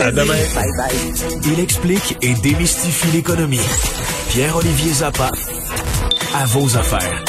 À demain. Il explique et démystifie l'économie. Pierre-Olivier Zappa, à vos affaires.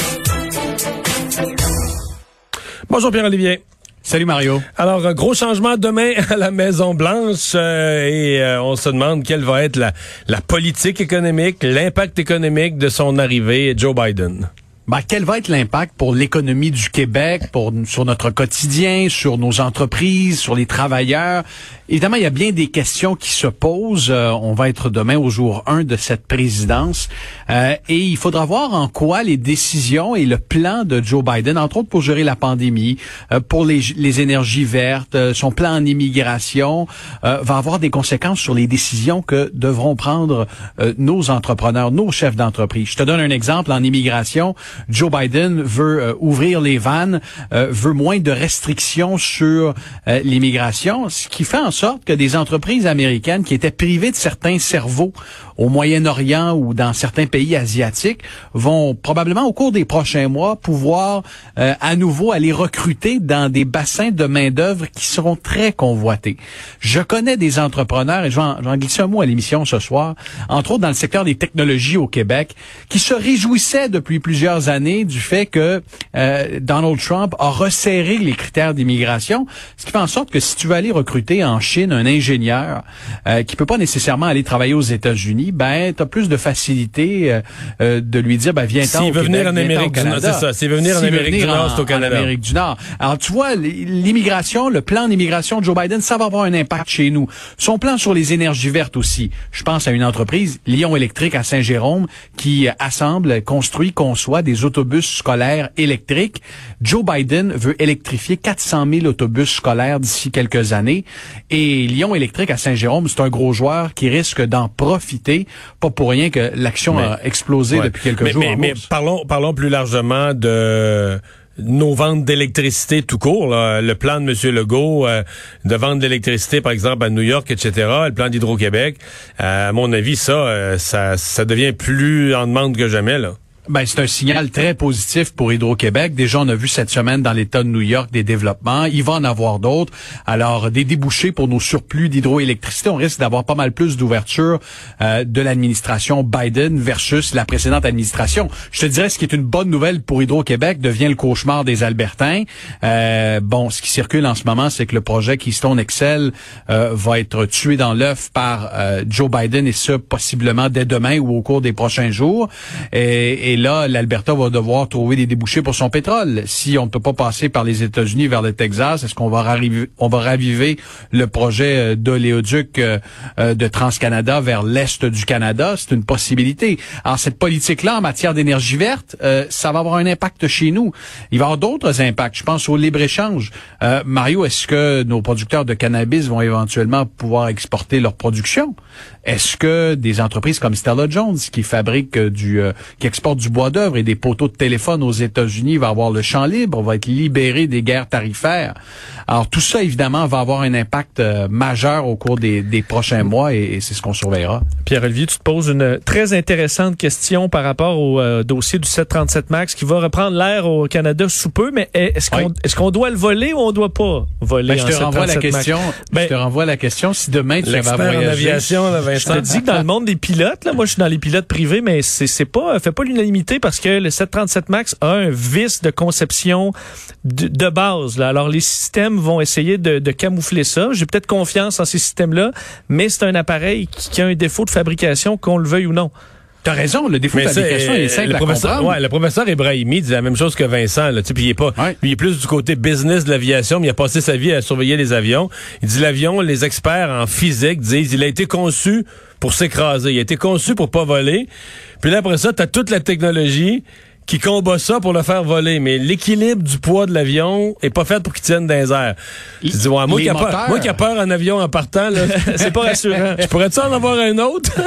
Bonjour Pierre-Olivier. Salut Mario. Alors, euh, gros changement demain à la Maison-Blanche euh, et euh, on se demande quelle va être la, la politique économique, l'impact économique de son arrivée, Joe Biden. Ben, quel va être l'impact pour l'économie du Québec, pour sur notre quotidien, sur nos entreprises, sur les travailleurs? Évidemment, il y a bien des questions qui se posent. Euh, on va être demain au jour 1 de cette présidence Euh, et il faudra voir en quoi les décisions et le plan de Joe Biden, entre autres pour gérer la pandémie, euh, pour les, les énergies vertes, euh, son plan en immigration, euh, va avoir des conséquences sur les décisions que devront prendre euh, nos entrepreneurs, nos chefs d'entreprise. Je te donne un exemple en immigration. Joe Biden veut ouvrir les vannes, veut moins de restrictions sur l'immigration, ce qui fait en sorte que des entreprises américaines qui étaient privées de certains cerveaux au Moyen-Orient ou dans certains pays asiatiques vont probablement au cours des prochains mois pouvoir euh, à nouveau aller recruter dans des bassins de main-d'œuvre qui seront très convoités. Je connais des entrepreneurs, et je vais en, un mot à l'émission ce soir, entre autres dans le secteur des technologies au Québec, qui se réjouissaient depuis plusieurs années du fait que euh, Donald Trump a resserré les critères d'immigration, ce qui fait en sorte que si tu veux aller recruter en Chine un ingénieur euh, qui peut pas nécessairement aller travailler aux États-Unis, ben tu as plus de facilité euh, euh, de lui dire ben viens S'il veut venir en Amérique du Nord, c'est ça. S'il veut venir en Amérique du Nord, c'est au Canada. Amérique du Nord. Alors tu vois l'immigration, le plan d'immigration de Joe Biden, ça va avoir un impact chez nous. Son plan sur les énergies vertes aussi. Je pense à une entreprise Lyon Électrique à Saint-Jérôme qui assemble, construit, conçoit des autobus scolaires électriques. Joe Biden veut électrifier 400 000 autobus scolaires d'ici quelques années. Et Lyon Électrique à Saint-Jérôme, c'est un gros joueur qui risque d'en profiter. Pas pour rien que l'action a explosé Ouais. depuis quelques mais, jours. Mais, en mais bourse. parlons, parlons plus largement de nos ventes d'électricité tout court. là. Le plan de M. Legault euh, de vendre de l'électricité, par exemple, à New York, etc., le plan d'Hydro-Québec, euh, à mon avis, ça, euh, ça, ça devient plus en demande que jamais. Là. Ben, c'est un signal très positif pour Hydro-Québec. Déjà, on a vu cette semaine dans l'État de New York des développements. Il va en avoir d'autres. Alors, des débouchés pour nos surplus d'hydroélectricité. On risque d'avoir pas mal plus d'ouverture euh, de l'administration Biden versus la précédente administration. Je te dirais, ce qui est une bonne nouvelle pour Hydro-Québec devient le cauchemar des Albertains. Euh, bon, ce qui circule en ce moment, c'est que le projet Keystone Excel euh, va être tué dans l'œuf par euh, Joe Biden et ce, possiblement dès demain ou au cours des prochains jours. Là, l'Alberta va devoir trouver des débouchés pour son pétrole. Si on ne peut pas passer par les États-Unis vers le Texas, est-ce qu'on va raviver, on va raviver le projet euh, d'oléoduc euh, euh, de TransCanada vers l'est du Canada? C'est une possibilité. Alors, cette politique-là en matière d'énergie verte, ça va avoir un impact chez nous. Il va y avoir d'autres impacts. Je pense au libre-échange. Euh, Mario, est-ce que nos producteurs de cannabis vont éventuellement pouvoir exporter leur production? Est-ce que des entreprises comme Stella Jones, qui fabriquent euh, du, euh, qui exportent du bois d'œuvre et des poteaux de téléphone aux États-Unis, va avoir le champ libre, va être libéré des guerres tarifaires? Alors tout ça, évidemment, va avoir un impact euh, majeur au cours des, des prochains mois et, et c'est ce qu'on surveillera. Pierre-Olivier, tu te poses une très intéressante question par rapport au euh, dossier du 737 MAX qui va reprendre l'air au Canada sous peu, mais est-ce qu'on Oui. est-ce qu'on doit le voler ou on doit pas voler Ben, je te renvoie la 737 MAX? question. Ben, je te renvoie la question. Si demain tu en aviation, là, Je te dis que dans le monde des pilotes, là, moi je suis dans les pilotes privés, mais c'est c'est pas fait pas l'unanimité parce que le 737 Max a un vice de conception de, base. Là. Alors les systèmes vont essayer de, de camoufler ça. J'ai peut-être confiance en ces systèmes-là, mais c'est un appareil qui, qui a un défaut de fabrication, qu'on le veuille ou non. T'as raison, le défaut de fabrication est simple le à professeur, comprendre. ouais, le professeur Ibrahimi dit la même chose que Vincent. Là, puis il est pas, Ouais. il est plus du côté business de l'aviation, mais il a passé sa vie à surveiller les avions. Il dit l'avion, les experts en physique disent, il a été conçu pour s'écraser, il a été conçu pour pas voler. Puis là après ça, t'as toute la technologie qui combat ça pour le faire voler, mais l'équilibre du poids de l'avion est pas fait pour qu'il tienne dans les airs. Tu dis, ouais, moi, qui a peur, moi qui a peur en avion en partant, C'est pas rassurant. je pourrais-tu en avoir un autre?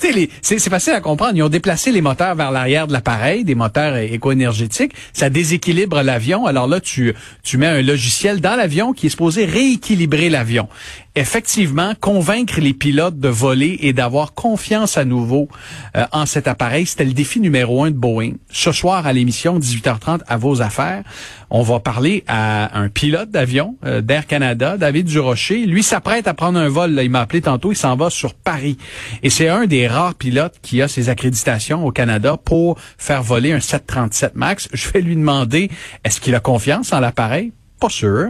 Tu sais, les- c'est facile à comprendre. Ils ont déplacé les moteurs vers l'arrière de l'appareil, des moteurs éco-énergétiques. Ça déséquilibre l'avion. Alors là, tu, tu mets un logiciel dans l'avion qui est supposé rééquilibrer l'avion. Effectivement, convaincre les pilotes de voler et d'avoir confiance à nouveau euh, en cet appareil, c'était le défi numéro un de Boeing. Ce soir, à l'émission 18h30, à vos affaires, on va parler à un pilote d'avion euh, d'Air Canada, David Durocher. Lui s'apprête à prendre un vol. Il m'a appelé tantôt. Il s'en va sur Paris. Et c'est un des rares pilotes qui a ses accréditations au Canada pour faire voler un 737 MAX. Je vais lui demander, est-ce qu'il a confiance en l'appareil? Pas sûr.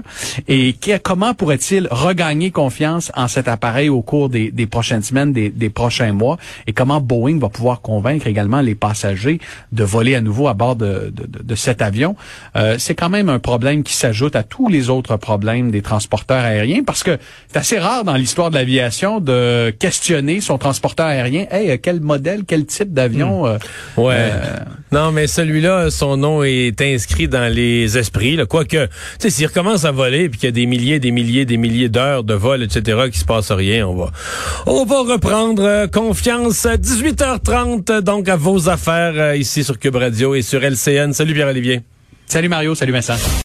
Et que- comment pourrait-il regagner confiance en cet appareil au cours des, des prochaines semaines, des, des prochains mois? Et comment Boeing va pouvoir convaincre également les passagers de voler à nouveau à bord de, de, de- de cet avion? Euh, c'est quand même un problème qui s'ajoute à tous les autres problèmes des transporteurs aériens parce que c'est assez rare dans l'histoire de l'aviation de questionner son transporteur aérien. Hey, euh, quel modèle, quel type d'avion? euh, Ouais. Euh, Non, mais celui-là, son nom est inscrit dans les esprits. Quoique, tu sais, s'il recommence à voler puis qu'il y a des milliers, des milliers, des milliers d'heures de vol, etc., qui se passe rien, on va, on va reprendre euh, confiance. 18h30, donc à vos affaires euh, ici sur Cube Radio et sur LCN. Salut Pierre-Olivier. Salut Mario, salut Vincent.